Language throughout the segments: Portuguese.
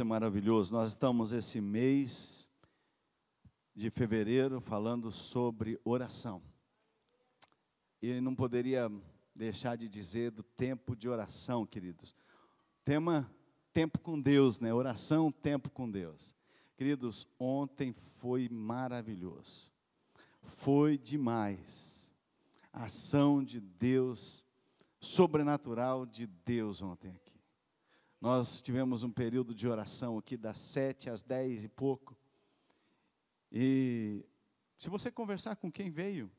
É maravilhoso. Nós estamos esse mês de fevereiro falando sobre oração. E não poderia deixar de dizer do tempo de oração, queridos. Tema tempo com Deus, né? Oração, tempo com Deus. Queridos, ontem foi maravilhoso. Foi demais. Ação de Deus, sobrenatural de Deus ontem aqui. Nós tivemos um período de oração aqui das sete às dez e pouco. E se você conversar com quem veio,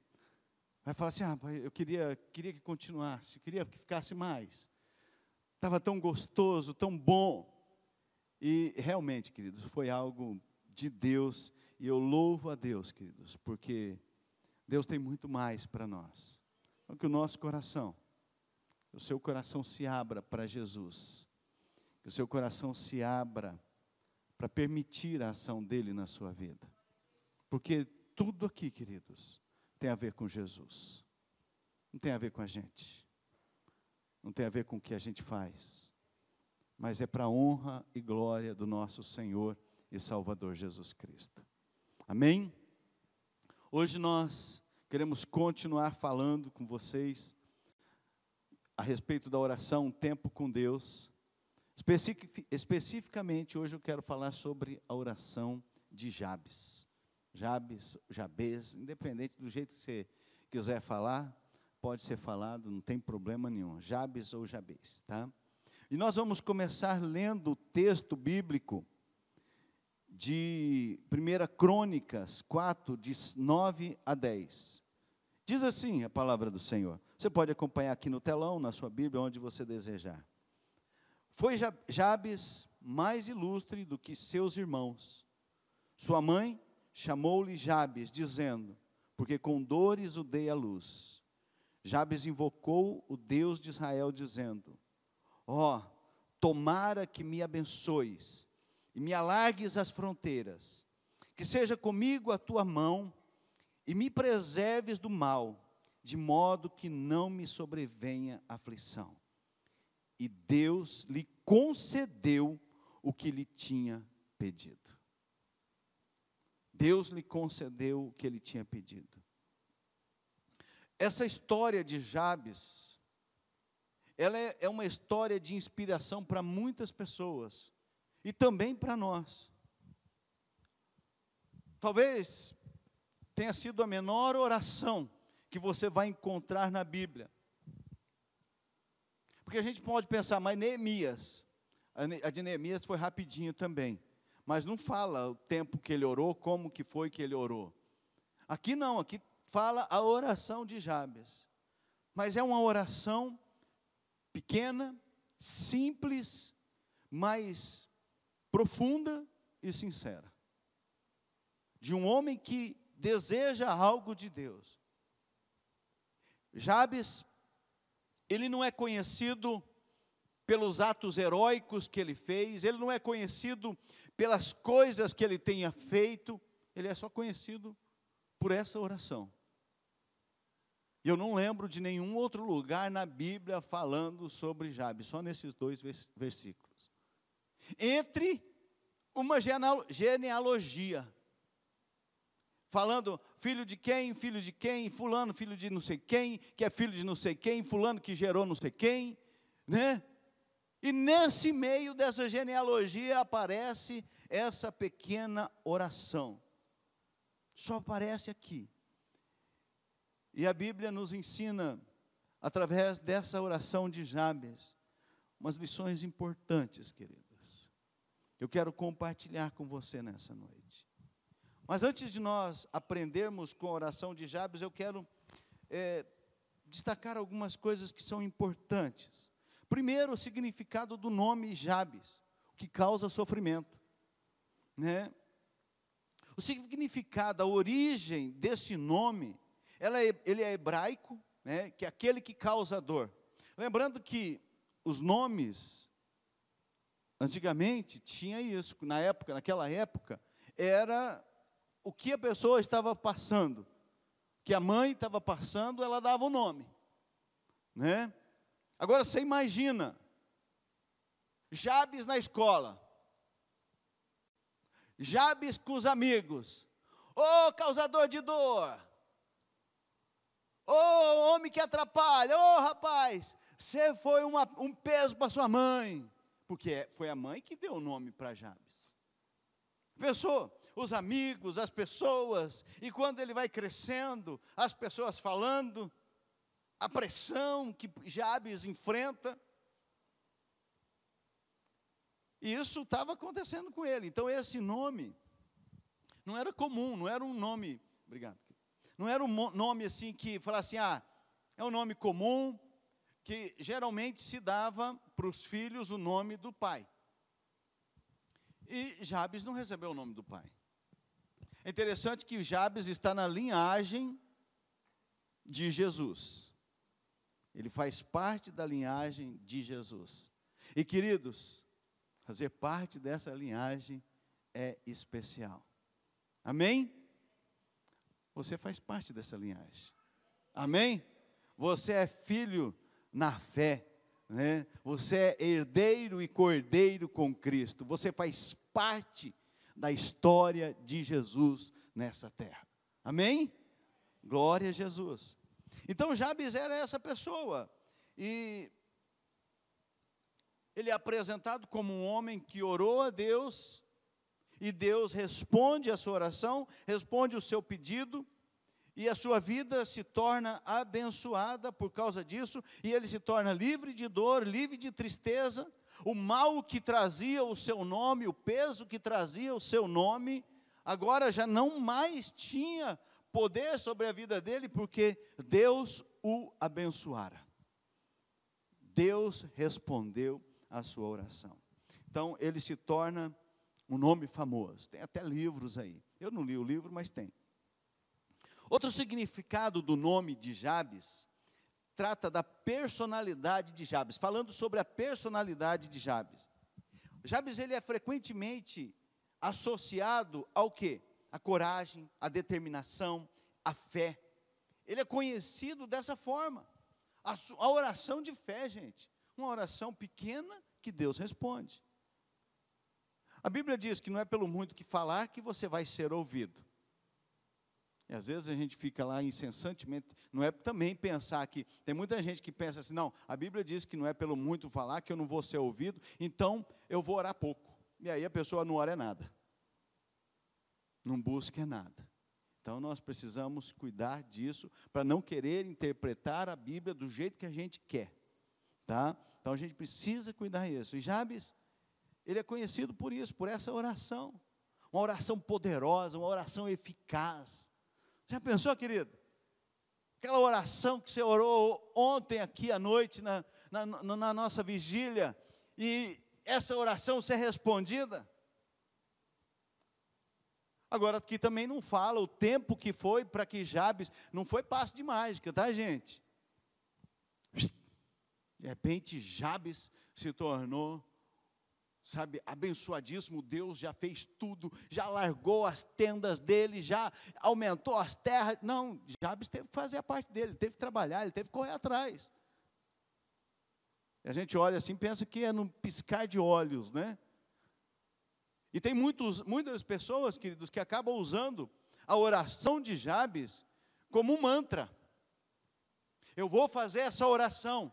vai falar assim: ah, eu queria, queria que continuasse, queria que ficasse mais. Estava tão gostoso, tão bom. E realmente, queridos, foi algo de Deus. E eu louvo a Deus, queridos, porque Deus tem muito mais para nós. Então, que o nosso coração, o seu coração se abra para Jesus que o seu coração se abra para permitir a ação dele na sua vida. Porque tudo aqui, queridos, tem a ver com Jesus. Não tem a ver com a gente. Não tem a ver com o que a gente faz. Mas é para a honra e glória do nosso Senhor e Salvador Jesus Cristo. Amém? Hoje nós queremos continuar falando com vocês a respeito da oração, tempo com Deus. Especific, especificamente, hoje eu quero falar sobre a oração de Jabes. Jabes, Jabez, independente do jeito que você quiser falar, pode ser falado, não tem problema nenhum. Jabes ou Jabez, tá? E nós vamos começar lendo o texto bíblico de 1 Crônicas 4, de 9 a 10. Diz assim a palavra do Senhor. Você pode acompanhar aqui no telão, na sua Bíblia, onde você desejar. Foi Jabes mais ilustre do que seus irmãos. Sua mãe chamou-lhe Jabes, dizendo: Porque com dores o dei à luz. Jabes invocou o Deus de Israel, dizendo: Ó, oh, tomara que me abençoes e me alargues as fronteiras, que seja comigo a tua mão e me preserves do mal, de modo que não me sobrevenha aflição e Deus lhe concedeu o que lhe tinha pedido. Deus lhe concedeu o que ele tinha pedido. Essa história de Jabes, ela é, é uma história de inspiração para muitas pessoas e também para nós. Talvez tenha sido a menor oração que você vai encontrar na Bíblia. Porque a gente pode pensar, mas Neemias, a de Neemias foi rapidinho também. Mas não fala o tempo que ele orou, como que foi que ele orou. Aqui não, aqui fala a oração de Jabes. Mas é uma oração pequena, simples, mas profunda e sincera. De um homem que deseja algo de Deus. Jabes ele não é conhecido pelos atos heróicos que ele fez, ele não é conhecido pelas coisas que ele tenha feito, ele é só conhecido por essa oração. E eu não lembro de nenhum outro lugar na Bíblia falando sobre Jabes, só nesses dois versículos. Entre uma genealogia falando filho de quem, filho de quem, fulano, filho de não sei quem, que é filho de não sei quem, fulano que gerou não sei quem, né? E nesse meio dessa genealogia aparece essa pequena oração. Só aparece aqui. E a Bíblia nos ensina, através dessa oração de Jabes, umas lições importantes, queridos. Eu quero compartilhar com você nessa noite. Mas antes de nós aprendermos com a oração de Jabes, eu quero é, destacar algumas coisas que são importantes. Primeiro, o significado do nome Jabes, que causa sofrimento. Né? O significado, a origem desse nome, ela é, ele é hebraico, né, que é aquele que causa dor. Lembrando que os nomes, antigamente, tinha isso, na época, naquela época, era o que a pessoa estava passando, que a mãe estava passando, ela dava o nome, né? Agora você imagina, Jabes na escola, Jabes com os amigos. Ô oh, causador de dor. Ô oh, homem que atrapalha. Ô oh, rapaz, você foi uma, um peso para sua mãe. Porque foi a mãe que deu o nome para Jabes. Pensou? Os amigos, as pessoas, e quando ele vai crescendo, as pessoas falando, a pressão que Jabes enfrenta. E isso estava acontecendo com ele. Então, esse nome não era comum, não era um nome. Obrigado. Não era um nome assim que falasse, ah, é um nome comum, que geralmente se dava para os filhos o nome do pai. E Jabes não recebeu o nome do pai. É interessante que Jabes está na linhagem de Jesus. Ele faz parte da linhagem de Jesus. E queridos, Fazer parte dessa linhagem é especial. Amém? Você faz parte dessa linhagem. Amém? Você é filho na fé. Né? Você é herdeiro e cordeiro com Cristo. Você faz parte da história de Jesus nessa terra. Amém? Glória a Jesus. Então Jabes era essa pessoa. E ele é apresentado como um homem que orou a Deus, e Deus responde a sua oração, responde o seu pedido, e a sua vida se torna abençoada por causa disso, e ele se torna livre de dor, livre de tristeza. O mal que trazia o seu nome, o peso que trazia o seu nome, agora já não mais tinha poder sobre a vida dele, porque Deus o abençoara. Deus respondeu a sua oração. Então, ele se torna um nome famoso. Tem até livros aí. Eu não li o livro, mas tem. Outro significado do nome de Jabes trata da personalidade de Jabes, falando sobre a personalidade de Jabes. Jabes ele é frequentemente associado ao que? A coragem, a determinação, a fé. Ele é conhecido dessa forma. A, a oração de fé, gente uma oração pequena que Deus responde. A Bíblia diz que não é pelo muito que falar que você vai ser ouvido. E às vezes a gente fica lá incessantemente, não é também pensar que, tem muita gente que pensa assim, não, a Bíblia diz que não é pelo muito falar que eu não vou ser ouvido, então eu vou orar pouco. E aí a pessoa não ora é nada. Não busca é nada. Então nós precisamos cuidar disso para não querer interpretar a Bíblia do jeito que a gente quer. Tá? Então a gente precisa cuidar disso. E Jabes, ele é conhecido por isso, por essa oração. Uma oração poderosa, uma oração eficaz. Já pensou, querido? Aquela oração que você orou ontem aqui à noite, na, na, na nossa vigília, e essa oração ser respondida? Agora, aqui também não fala o tempo que foi para que Jabes, não foi passo de mágica, tá, gente? De repente, Jabes se tornou, sabe, abençoadíssimo. Deus já fez tudo, já largou as tendas dele, já aumentou as terras. Não, Jabes teve que fazer a parte dele, teve que trabalhar, ele teve que correr atrás. E a gente olha assim, pensa que é num piscar de olhos, né? E tem muitos, muitas pessoas, queridos, que acabam usando a oração de Jabes como um mantra. Eu vou fazer essa oração.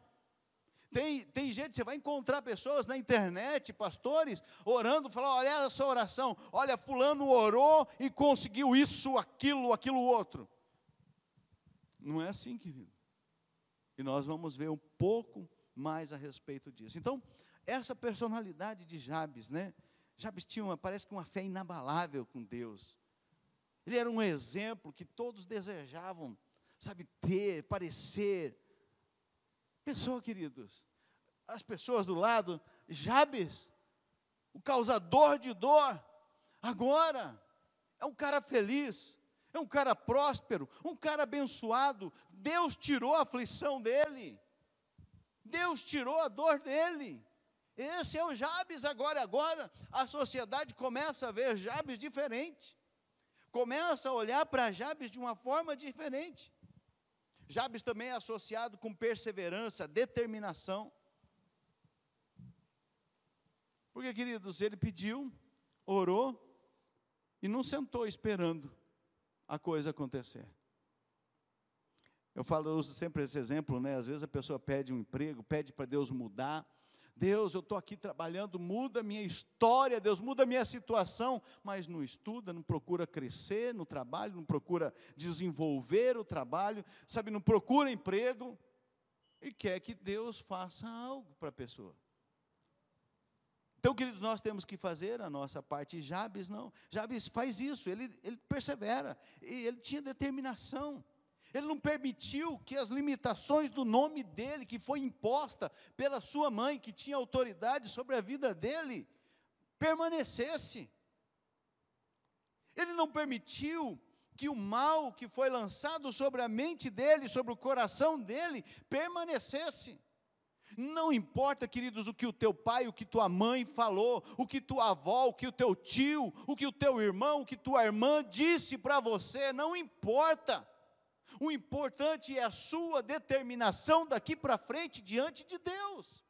Tem, tem gente, você vai encontrar pessoas na internet, pastores, orando, falando, olha essa oração, olha, fulano orou e conseguiu isso, aquilo, aquilo outro. Não é assim, querido. E nós vamos ver um pouco mais a respeito disso. Então, essa personalidade de Jabes, né? Jabes tinha, uma, parece que uma fé inabalável com Deus. Ele era um exemplo que todos desejavam, sabe, ter, parecer, Pensou, queridos, as pessoas do lado, Jabes, o causador de dor, agora é um cara feliz, é um cara próspero, um cara abençoado. Deus tirou a aflição dele, Deus tirou a dor dele. Esse é o Jabes agora. Agora a sociedade começa a ver Jabes diferente, começa a olhar para Jabes de uma forma diferente. Jabes também é associado com perseverança, determinação. Porque, queridos, ele pediu, orou, e não sentou esperando a coisa acontecer. Eu falo, eu uso sempre esse exemplo, né? Às vezes a pessoa pede um emprego, pede para Deus mudar. Deus, eu estou aqui trabalhando, muda a minha história, Deus, muda a minha situação, mas não estuda, não procura crescer no trabalho, não procura desenvolver o trabalho, sabe, não procura emprego, e quer que Deus faça algo para a pessoa. Então, queridos, nós temos que fazer a nossa parte. Jabes não. Jabes faz isso, ele, ele persevera, ele tinha determinação. Ele não permitiu que as limitações do nome dele, que foi imposta pela sua mãe, que tinha autoridade sobre a vida dele, permanecesse. Ele não permitiu que o mal que foi lançado sobre a mente dele, sobre o coração dele, permanecesse. Não importa, queridos, o que o teu pai, o que tua mãe falou, o que tua avó, o que o teu tio, o que o teu irmão, o que tua irmã disse para você, não importa. O importante é a sua determinação daqui para frente diante de Deus.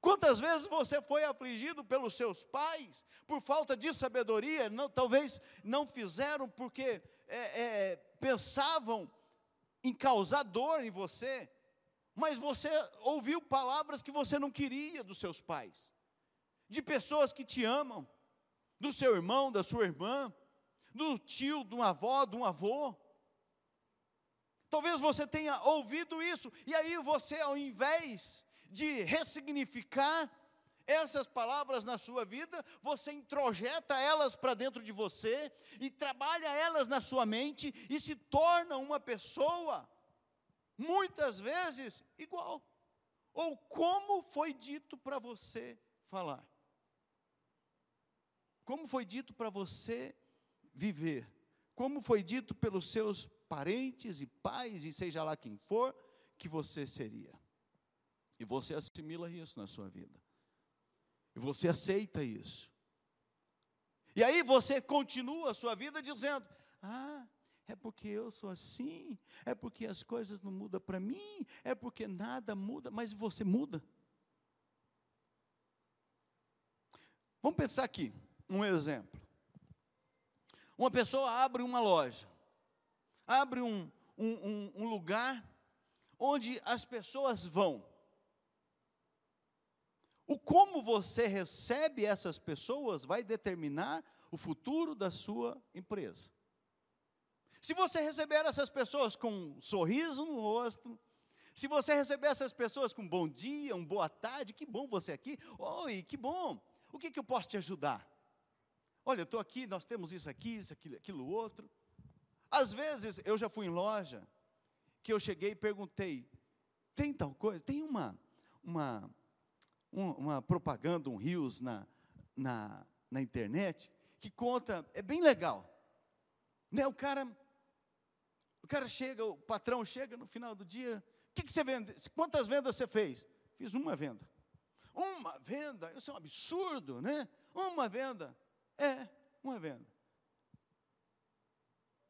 Quantas vezes você foi afligido pelos seus pais por falta de sabedoria? Não, talvez não fizeram porque é, é, pensavam em causar dor em você, mas você ouviu palavras que você não queria dos seus pais, de pessoas que te amam, do seu irmão, da sua irmã, do tio, de uma avó, de um avô. Talvez você tenha ouvido isso, e aí você, ao invés de ressignificar essas palavras na sua vida, você introjeta elas para dentro de você e trabalha elas na sua mente e se torna uma pessoa, muitas vezes, igual. Ou como foi dito para você falar. Como foi dito para você viver. Como foi dito pelos seus parentes e pais, e seja lá quem for, que você seria. E você assimila isso na sua vida. E você aceita isso. E aí você continua a sua vida dizendo: Ah, é porque eu sou assim, é porque as coisas não mudam para mim, é porque nada muda, mas você muda. Vamos pensar aqui, um exemplo. Uma pessoa abre uma loja abre um, um, um lugar onde as pessoas vão. O como você recebe essas pessoas vai determinar o futuro da sua empresa. Se você receber essas pessoas com um sorriso no rosto, se você receber essas pessoas com um bom dia, um boa tarde, que bom você aqui, oi, que bom, o que, que eu posso te ajudar? Olha, eu estou aqui, nós temos isso aqui, isso, aquilo, aquilo outro. Às vezes eu já fui em loja que eu cheguei e perguntei: tem tal coisa? Tem uma uma uma propaganda, um rios na, na, na internet que conta, é bem legal. Né? O cara o cara chega, o patrão chega no final do dia, o que, que você vende? Quantas vendas você fez? Fiz uma venda. Uma venda? Isso é um absurdo, né? Uma venda. É, uma venda.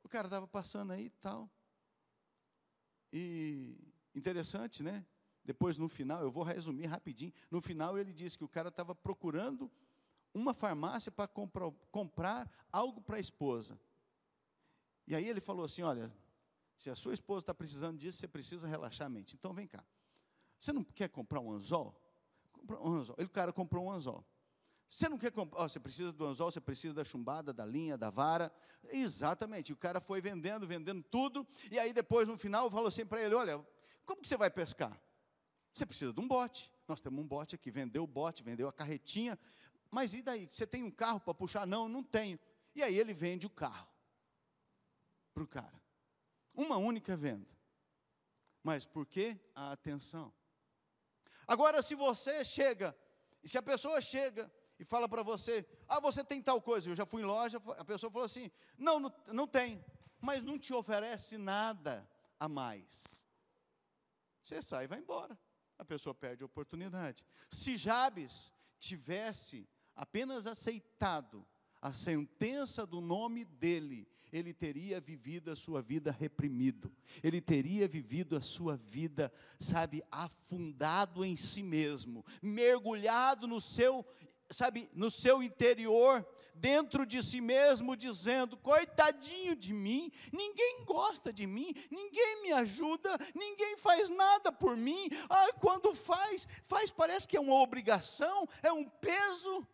O cara estava passando aí e tal. E interessante, né? Depois, no final, eu vou resumir rapidinho. No final, ele disse que o cara estava procurando uma farmácia para comprar, comprar algo para a esposa. E aí ele falou assim: Olha, se a sua esposa está precisando disso, você precisa relaxar a mente. Então vem cá. Você não quer comprar um anzol? Compra um anzol. Ele, o cara comprou um anzol. Você não quer comprar, oh, você precisa do anzol, você precisa da chumbada, da linha, da vara. Exatamente. O cara foi vendendo, vendendo tudo, e aí depois no final falou assim para ele: "Olha, como que você vai pescar? Você precisa de um bote. Nós temos um bote aqui, vendeu o bote, vendeu a carretinha. Mas e daí? Você tem um carro para puxar? Não, não tenho. E aí ele vende o carro para o cara. Uma única venda. Mas por que a atenção? Agora, se você chega, e se a pessoa chega e fala para você: ah, você tem tal coisa. Eu já fui em loja, a pessoa falou assim: não, não, não tem, mas não te oferece nada a mais. Você sai e vai embora. A pessoa perde a oportunidade. Se Jabes tivesse apenas aceitado a sentença do nome dele, ele teria vivido a sua vida reprimido, ele teria vivido a sua vida, sabe, afundado em si mesmo, mergulhado no seu sabe, no seu interior, dentro de si mesmo, dizendo: coitadinho de mim, ninguém gosta de mim, ninguém me ajuda, ninguém faz nada por mim. Ah, quando faz, faz parece que é uma obrigação, é um peso.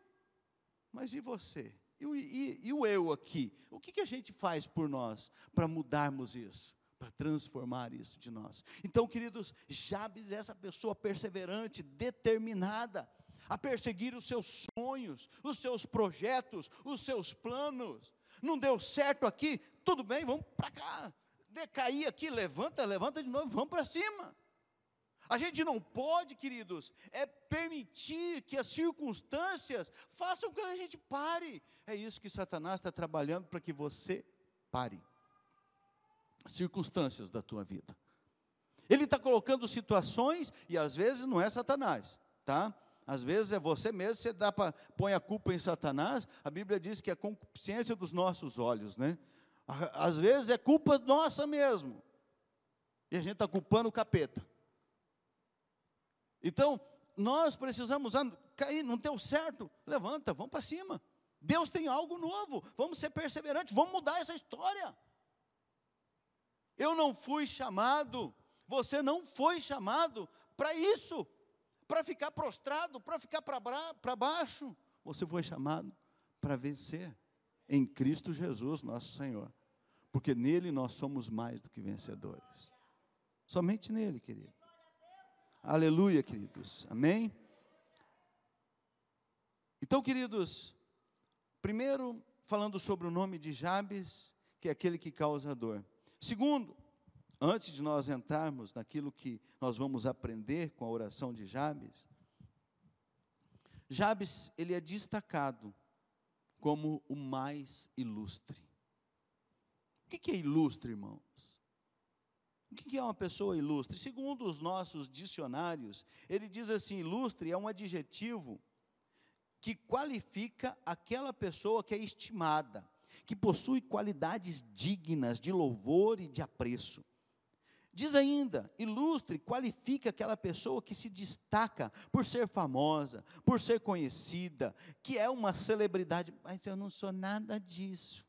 Mas e você? E, e, e o eu aqui? O que, que a gente faz por nós para mudarmos isso? para transformar isso de nós. Então, queridos, Jabes é essa pessoa perseverante, determinada a perseguir os seus sonhos, os seus projetos, os seus planos. Não deu certo aqui, tudo bem, vamos para cá. Decair aqui, levanta, levanta de novo, vamos para cima. A gente não pode, queridos, é permitir que as circunstâncias façam com que a gente pare. É isso que Satanás está trabalhando para que você pare. Circunstâncias da tua vida. Ele está colocando situações, e às vezes não é Satanás, tá? Às vezes é você mesmo, você dá pra, põe a culpa em Satanás. A Bíblia diz que é concupiscência dos nossos olhos, né? Às vezes é culpa nossa mesmo. E a gente está culpando o capeta. Então, nós precisamos cair, não deu certo, levanta, vamos para cima. Deus tem algo novo, vamos ser perseverantes, vamos mudar essa história. Eu não fui chamado, você não foi chamado para isso para ficar prostrado, para ficar para baixo. Você foi chamado para vencer em Cristo Jesus, nosso Senhor. Porque nele nós somos mais do que vencedores. Somente nele, querido. Aleluia, queridos. Amém? Então, queridos, primeiro, falando sobre o nome de Jabes, que é aquele que causa dor. Segundo, antes de nós entrarmos naquilo que nós vamos aprender com a oração de Jabes, Jabes, ele é destacado como o mais ilustre. O que é ilustre, irmãos? O que é uma pessoa ilustre? Segundo os nossos dicionários, ele diz assim: ilustre é um adjetivo que qualifica aquela pessoa que é estimada, que possui qualidades dignas de louvor e de apreço. Diz ainda, ilustre, qualifica aquela pessoa que se destaca por ser famosa, por ser conhecida, que é uma celebridade, mas eu não sou nada disso.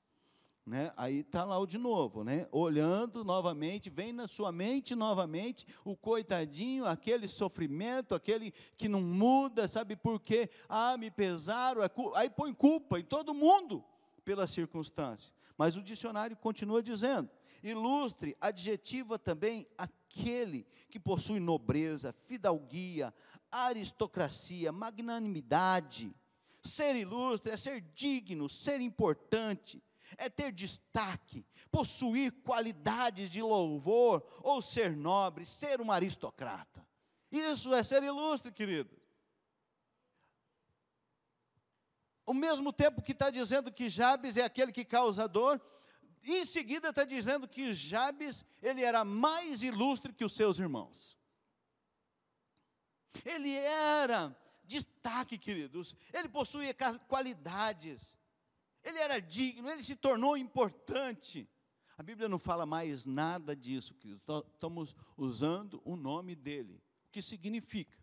Né? Aí está lá o de novo, né? olhando novamente, vem na sua mente novamente o coitadinho, aquele sofrimento, aquele que não muda, sabe por quê? Ah, me pesaram, é aí põe culpa em todo mundo pela circunstância. Mas o dicionário continua dizendo: Ilustre adjetiva também aquele que possui nobreza, fidalguia, aristocracia, magnanimidade. Ser ilustre é ser digno, ser importante, é ter destaque, possuir qualidades de louvor, ou ser nobre, ser um aristocrata. Isso é ser ilustre, querido. Ao mesmo tempo que está dizendo que Jabes é aquele que causa dor, em seguida está dizendo que Jabes, ele era mais ilustre que os seus irmãos. Ele era destaque, queridos. Ele possuía qualidades. Ele era digno, ele se tornou importante. A Bíblia não fala mais nada disso, queridos. Estamos usando o nome dele. O que significa?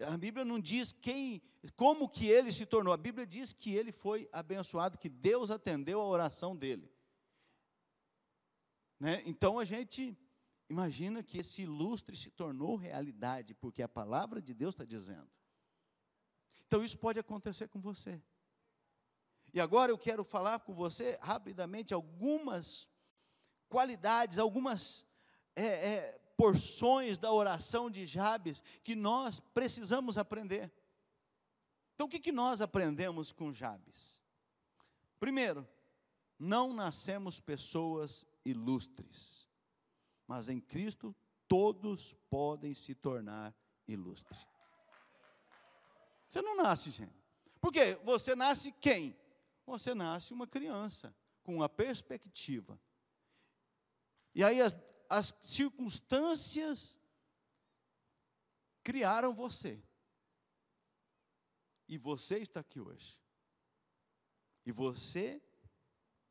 A Bíblia não diz quem, como que ele se tornou. A Bíblia diz que ele foi abençoado, que Deus atendeu a oração dele. Né? Então a gente imagina que esse ilustre se tornou realidade, porque a palavra de Deus está dizendo. Então isso pode acontecer com você. E agora eu quero falar com você rapidamente algumas qualidades, algumas é, é, porções da oração de Jabes que nós precisamos aprender. Então, o que, que nós aprendemos com Jabes? Primeiro, não nascemos pessoas ilustres, mas em Cristo todos podem se tornar ilustres. Você não nasce, gente. Por quê? Você nasce quem? Você nasce uma criança, com uma perspectiva. E aí as, as circunstâncias criaram você. E você está aqui hoje. E você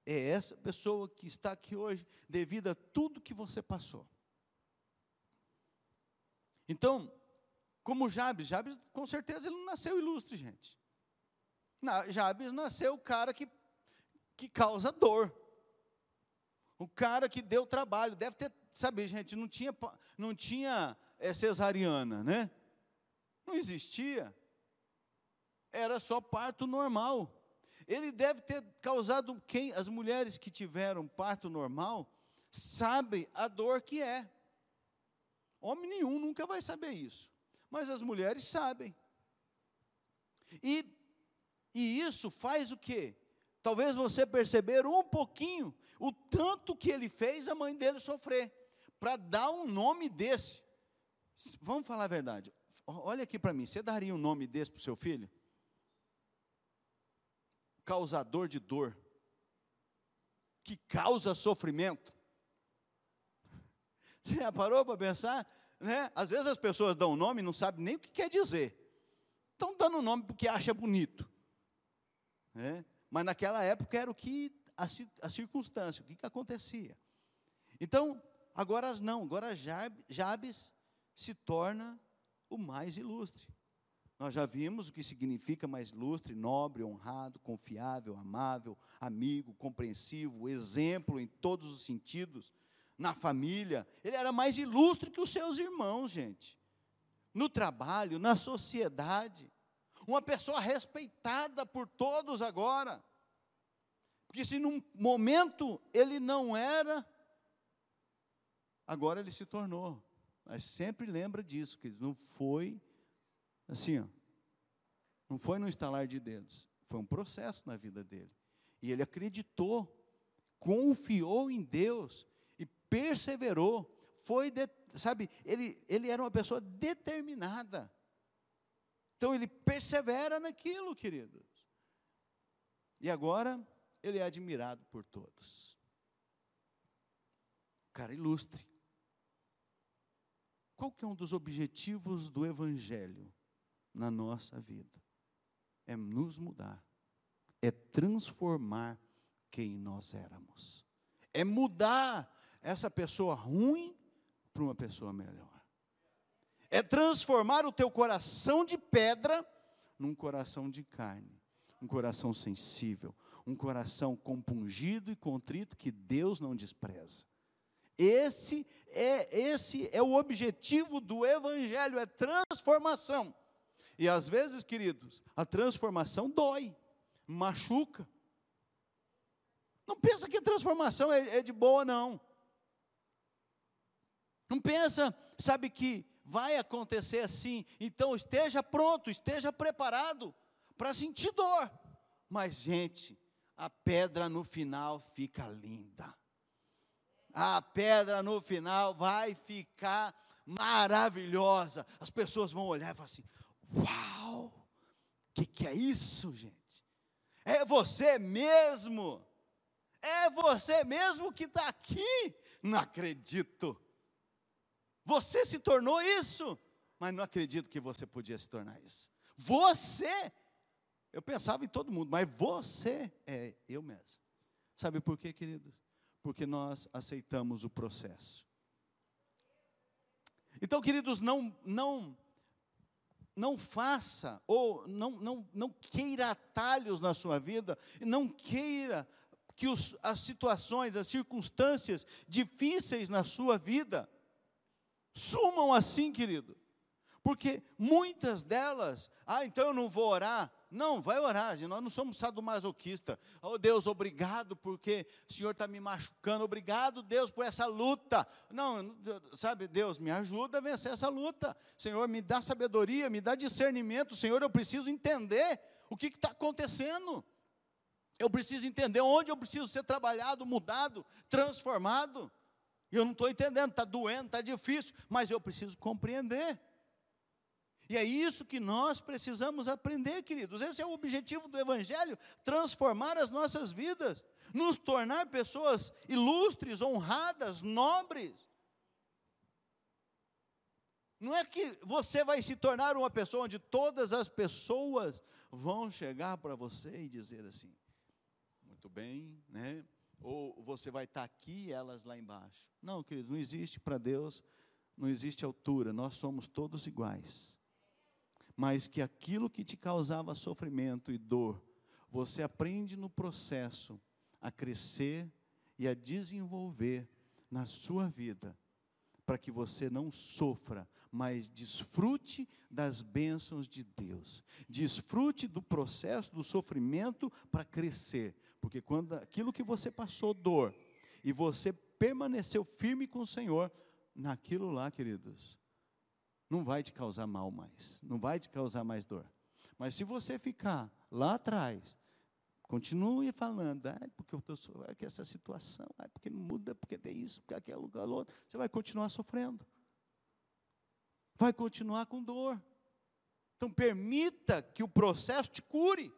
é essa pessoa que está aqui hoje devido a tudo que você passou. Então, Como Jabes. Jabes, com certeza, ele não nasceu ilustre, gente. Jabes nasceu o cara que, que causa dor. O cara que deu trabalho. Deve ter, sabe, gente, não tinha, não tinha é, cesariana, né? Não existia. Era só parto normal. Ele deve ter causado quem as mulheres que tiveram parto normal sabem a dor que é. Homem nenhum nunca vai saber isso, mas as mulheres sabem. E, e isso faz o quê? Talvez você perceber um pouquinho o tanto que ele fez a mãe dele sofrer para dar um nome desse. Vamos falar a verdade. Olha aqui para mim, você daria um nome desse para o seu filho? causador de dor, que causa sofrimento. Você já parou para pensar? Né? Às vezes as pessoas dão um nome e não sabem nem o que quer dizer. Estão dando um nome porque acha bonito. Né? Mas naquela época era o que a, a circunstância, o que, que acontecia. Então, agora não, agora Jabes se torna o mais ilustre. Nós já vimos o que significa mais ilustre, nobre, honrado, confiável, amável, amigo, compreensivo, exemplo em todos os sentidos. Na família, ele era mais ilustre que os seus irmãos, gente. No trabalho, na sociedade. Uma pessoa respeitada por todos agora. Porque se num momento ele não era, agora ele se tornou. Mas sempre lembra disso, que não foi Assim, ó. Não foi no instalar de dedos, foi um processo na vida dele. E ele acreditou, confiou em Deus e perseverou. Foi, de, sabe, ele, ele era uma pessoa determinada. Então ele persevera naquilo, queridos. E agora ele é admirado por todos. Cara ilustre. Qual que é um dos objetivos do evangelho? na nossa vida. É nos mudar, é transformar quem nós éramos, é mudar essa pessoa ruim para uma pessoa melhor, é transformar o teu coração de pedra num coração de carne, um coração sensível, um coração compungido e contrito que Deus não despreza. Esse é esse é o objetivo do evangelho, é transformação. E às vezes, queridos, a transformação dói, machuca. Não pensa que a transformação é, é de boa, não. Não pensa, sabe, que vai acontecer assim. Então esteja pronto, esteja preparado para sentir dor. Mas, gente, a pedra no final fica linda. A pedra no final vai ficar maravilhosa. As pessoas vão olhar e falar assim: Uau! O que, que é isso, gente? É você mesmo. É você mesmo que está aqui. Não acredito. Você se tornou isso, mas não acredito que você podia se tornar isso. Você, eu pensava em todo mundo, mas você é eu mesmo. Sabe por quê, queridos? Porque nós aceitamos o processo. Então, queridos, não, não não faça, ou não, não, não queira atalhos na sua vida, não queira que os, as situações, as circunstâncias difíceis na sua vida sumam assim, querido. Porque muitas delas, ah, então eu não vou orar, não, vai orar, nós não somos sadomasoquista. Oh Deus, obrigado porque o Senhor está me machucando. Obrigado, Deus, por essa luta. Não, sabe, Deus, me ajuda a vencer essa luta. Senhor, me dá sabedoria, me dá discernimento. Senhor, eu preciso entender o que está acontecendo. Eu preciso entender onde eu preciso ser trabalhado, mudado, transformado. Eu não estou entendendo, está doendo, está difícil, mas eu preciso compreender. E é isso que nós precisamos aprender, queridos. Esse é o objetivo do Evangelho: transformar as nossas vidas, nos tornar pessoas ilustres, honradas, nobres. Não é que você vai se tornar uma pessoa onde todas as pessoas vão chegar para você e dizer assim: muito bem, né? Ou você vai estar aqui e elas lá embaixo. Não, querido, não existe para Deus, não existe altura, nós somos todos iguais. Mas que aquilo que te causava sofrimento e dor, você aprende no processo a crescer e a desenvolver na sua vida, para que você não sofra, mas desfrute das bênçãos de Deus. Desfrute do processo do sofrimento para crescer, porque quando aquilo que você passou dor e você permaneceu firme com o Senhor, naquilo lá, queridos, não vai te causar mal mais, não vai te causar mais dor. Mas se você ficar lá atrás, continue falando, ah, porque eu estou é que essa situação, ah, porque não muda, porque tem isso, porque aquilo, aquilo outro, você vai continuar sofrendo. Vai continuar com dor. Então permita que o processo te cure.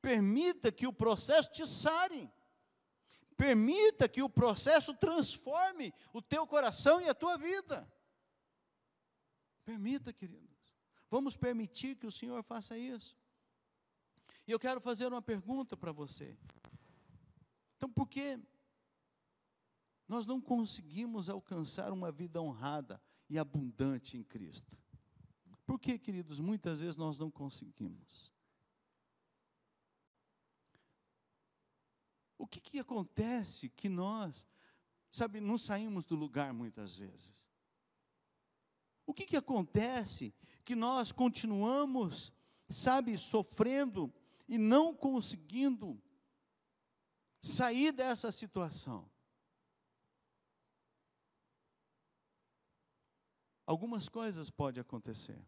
Permita que o processo te sare. Permita que o processo transforme o teu coração e a tua vida. Permita, queridos. Vamos permitir que o Senhor faça isso. E eu quero fazer uma pergunta para você. Então, por que nós não conseguimos alcançar uma vida honrada e abundante em Cristo? Por que, queridos, muitas vezes nós não conseguimos? O que, que acontece que nós, sabe, não saímos do lugar muitas vezes? O que, que acontece que nós continuamos, sabe, sofrendo e não conseguindo sair dessa situação? Algumas coisas podem acontecer.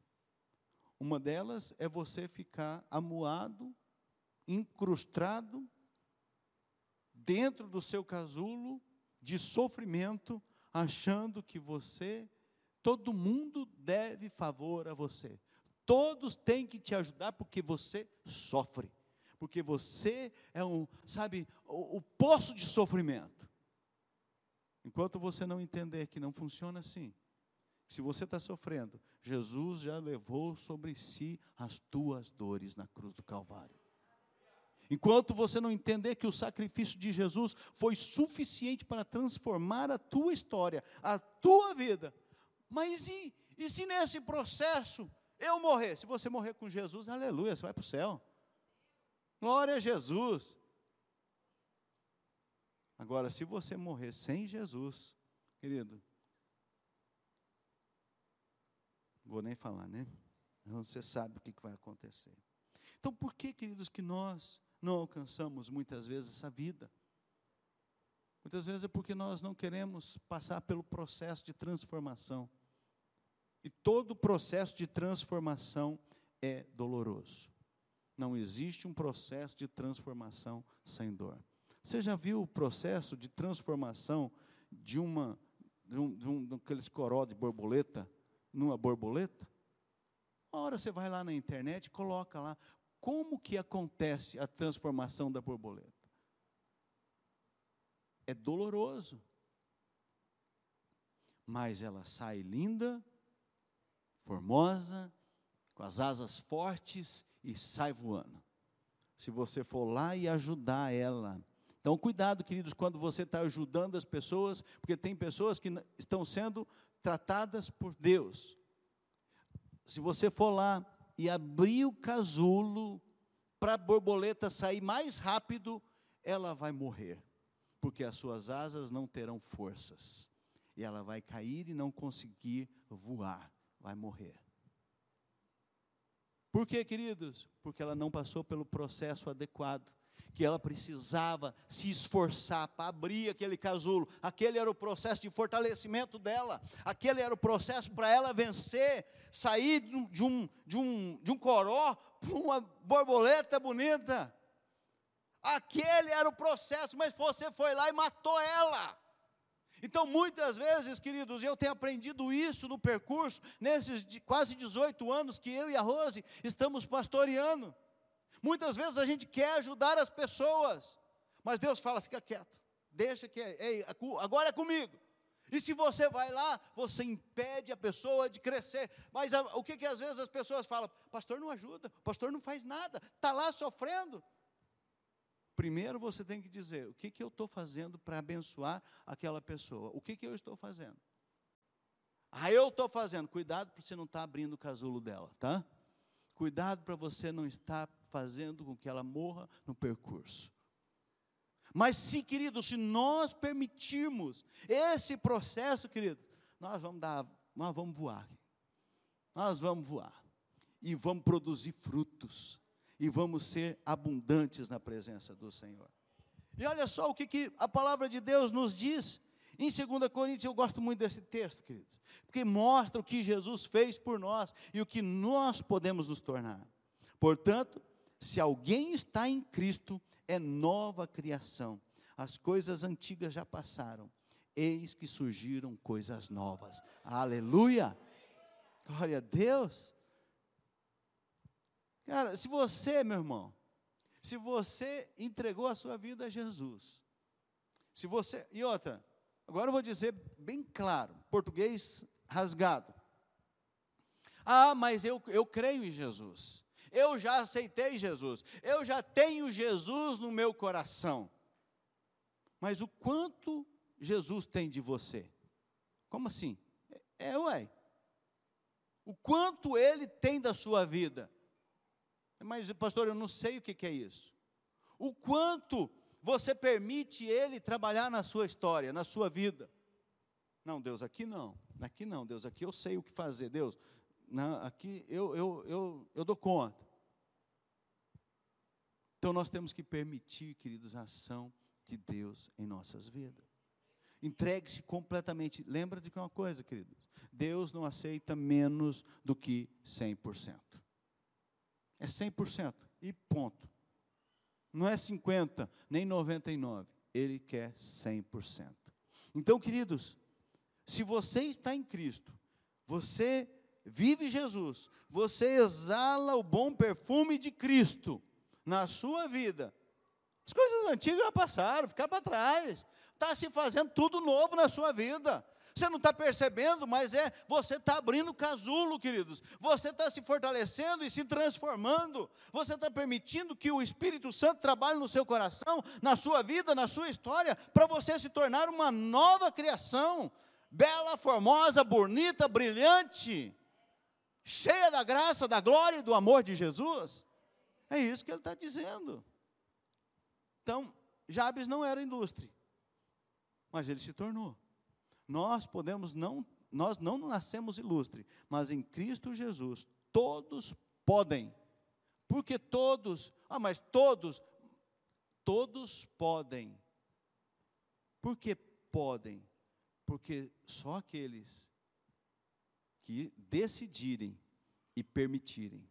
Uma delas é você ficar amuado, incrustado dentro do seu casulo de sofrimento, achando que você, todo mundo deve favor a você. Todos têm que te ajudar porque você sofre. Porque você é um, sabe, o, o poço de sofrimento. Enquanto você não entender que não funciona assim, se você está sofrendo, Jesus já levou sobre si as tuas dores na cruz do Calvário. Enquanto você não entender que o sacrifício de Jesus foi suficiente para transformar a tua história, a tua vida. Mas e, e se nesse processo eu morrer? Se você morrer com Jesus, aleluia, você vai para o céu. Glória a Jesus. Agora, se você morrer sem Jesus, querido, vou nem falar, né? Você sabe o que vai acontecer. Então, por que, queridos, que nós não alcançamos muitas vezes essa vida. Muitas vezes é porque nós não queremos passar pelo processo de transformação. E todo processo de transformação é doloroso. Não existe um processo de transformação sem dor. Você já viu o processo de transformação de uma de um, de um daqueles coró de borboleta numa borboleta? Uma hora você vai lá na internet e coloca lá como que acontece a transformação da borboleta? É doloroso. Mas ela sai linda, formosa, com as asas fortes e sai voando. Se você for lá e ajudar ela. Então, cuidado, queridos, quando você está ajudando as pessoas, porque tem pessoas que estão sendo tratadas por Deus. Se você for lá e abrir o casulo para a borboleta sair mais rápido, ela vai morrer, porque as suas asas não terão forças, e ela vai cair e não conseguir voar, vai morrer. Por quê, queridos? Porque ela não passou pelo processo adequado que ela precisava se esforçar para abrir aquele casulo. Aquele era o processo de fortalecimento dela. Aquele era o processo para ela vencer, sair de um, de um, de um coró para uma borboleta bonita. Aquele era o processo, mas você foi lá e matou ela. Então, muitas vezes, queridos, eu tenho aprendido isso no percurso, nesses quase 18 anos que eu e a Rose estamos pastoreando. Muitas vezes a gente quer ajudar as pessoas, mas Deus fala: fica quieto, deixa que é, agora é comigo. E se você vai lá, você impede a pessoa de crescer. Mas a, o que, que às vezes as pessoas falam? Pastor não ajuda, pastor não faz nada, está lá sofrendo. Primeiro você tem que dizer: o que, que eu estou fazendo para abençoar aquela pessoa? O que, que eu estou fazendo? Ah, eu estou fazendo. Cuidado para você não estar tá abrindo o casulo dela, tá? Cuidado para você não estar fazendo com que ela morra no percurso. Mas se, querido, se nós permitirmos esse processo, querido, nós vamos dar, nós vamos voar. Nós vamos voar e vamos produzir frutos e vamos ser abundantes na presença do Senhor. E olha só o que, que a palavra de Deus nos diz em 2 Coríntios, eu gosto muito desse texto, queridos, porque mostra o que Jesus fez por nós e o que nós podemos nos tornar. Portanto, se alguém está em Cristo, é nova criação. As coisas antigas já passaram, eis que surgiram coisas novas. Aleluia! Glória a Deus. Cara, se você, meu irmão, se você entregou a sua vida a Jesus, se você, e outra, agora eu vou dizer bem claro, português rasgado. Ah, mas eu, eu creio em Jesus, eu já aceitei Jesus, eu já tenho Jesus no meu coração. Mas o quanto Jesus tem de você? Como assim? É, é ué. O quanto ele tem da sua vida? Mas, pastor, eu não sei o que, é isso. O quanto você permite ele trabalhar na sua história, na sua vida. Não, Deus, aqui não. Aqui não, Deus, aqui eu sei o que fazer. Deus, não, aqui eu, eu, eu, eu dou conta. Então nós temos que permitir, queridos, a ação de Deus em nossas vidas. Entregue-se completamente. Lembra de uma coisa, queridos: Deus não aceita menos do que 100%. É 100% e ponto. Não é 50, nem 99. Ele quer 100%. Então, queridos, se você está em Cristo, você vive Jesus, você exala o bom perfume de Cristo na sua vida. As coisas antigas já passaram, ficaram para trás. Está se fazendo tudo novo na sua vida. Você não está percebendo, mas é, você está abrindo casulo, queridos. Você está se fortalecendo e se transformando. Você está permitindo que o Espírito Santo trabalhe no seu coração, na sua vida, na sua história, para você se tornar uma nova criação. Bela, formosa, bonita, brilhante, cheia da graça, da glória e do amor de Jesus. É isso que ele está dizendo. Então, Jabes não era ilustre, mas ele se tornou. Nós podemos não, nós não nascemos ilustre, mas em Cristo Jesus todos podem. Porque todos, ah, mas todos, todos podem. Por que podem? Porque só aqueles que decidirem e permitirem.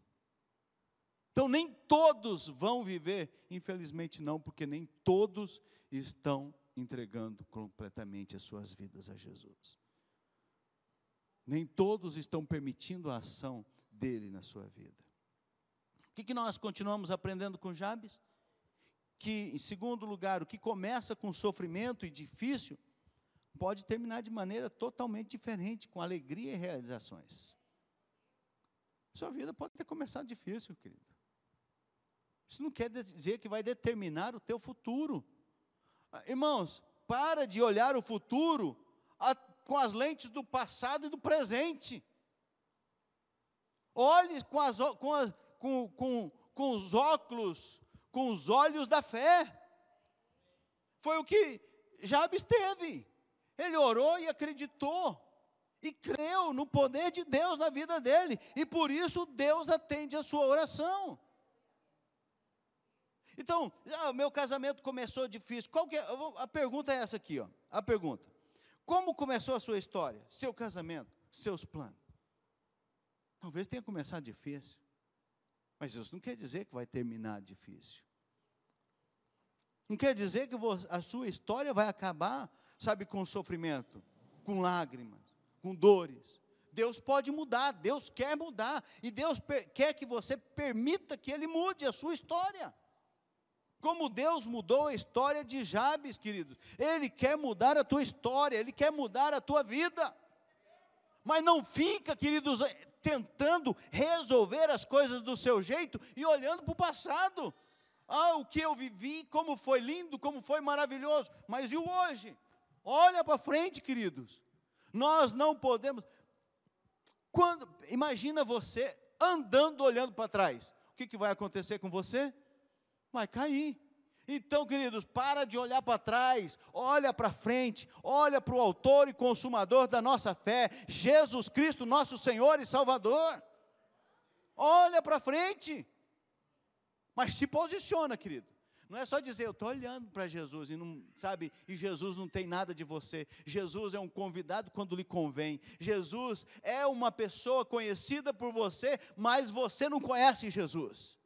Então, nem todos vão viver, infelizmente não, porque nem todos estão entregando completamente as suas vidas a Jesus. Nem todos estão permitindo a ação dele na sua vida. O que, que nós continuamos aprendendo com Jabes? Que, em segundo lugar, o que começa com sofrimento e difícil, pode terminar de maneira totalmente diferente, com alegria e realizações. Sua vida pode ter começado difícil, querido. Isso não quer dizer que vai determinar o teu futuro. Irmãos, para de olhar o futuro a, com as lentes do passado e do presente. Olhe com, as, com, a, com, com, com os óculos, com os olhos da fé. Foi o que Jabes teve. Ele orou e acreditou. E creu no poder de Deus na vida dele. E por isso Deus atende a sua oração. Então, ah, meu casamento começou difícil. Qual que é? A pergunta é essa aqui, ó. A pergunta. Como começou a sua história? Seu casamento, seus planos? Talvez tenha começado difícil. Mas isso não quer dizer que vai terminar difícil. Não quer dizer que a sua história vai acabar, sabe, com sofrimento, com lágrimas, com dores. Deus pode mudar, Deus quer mudar, e Deus quer que você permita que Ele mude a sua história. Como Deus mudou a história de Jabes, queridos. Ele quer mudar a tua história, ele quer mudar a tua vida. Mas não fica, queridos, tentando resolver as coisas do seu jeito e olhando para o passado. Ah, o que eu vivi, como foi lindo, como foi maravilhoso. Mas e o hoje? Olha para frente, queridos. Nós não podemos. quando, imagina você andando olhando para trás. O que, que vai acontecer com você? Vai cair. Então, queridos, para de olhar para trás, olha para frente, olha para o autor e consumador da nossa fé, Jesus Cristo, nosso Senhor e Salvador. Olha para frente. Mas se posiciona, querido. Não é só dizer, eu estou olhando para Jesus e não, sabe, e Jesus não tem nada de você. Jesus é um convidado quando lhe convém. Jesus é uma pessoa conhecida por você, mas você não conhece Jesus.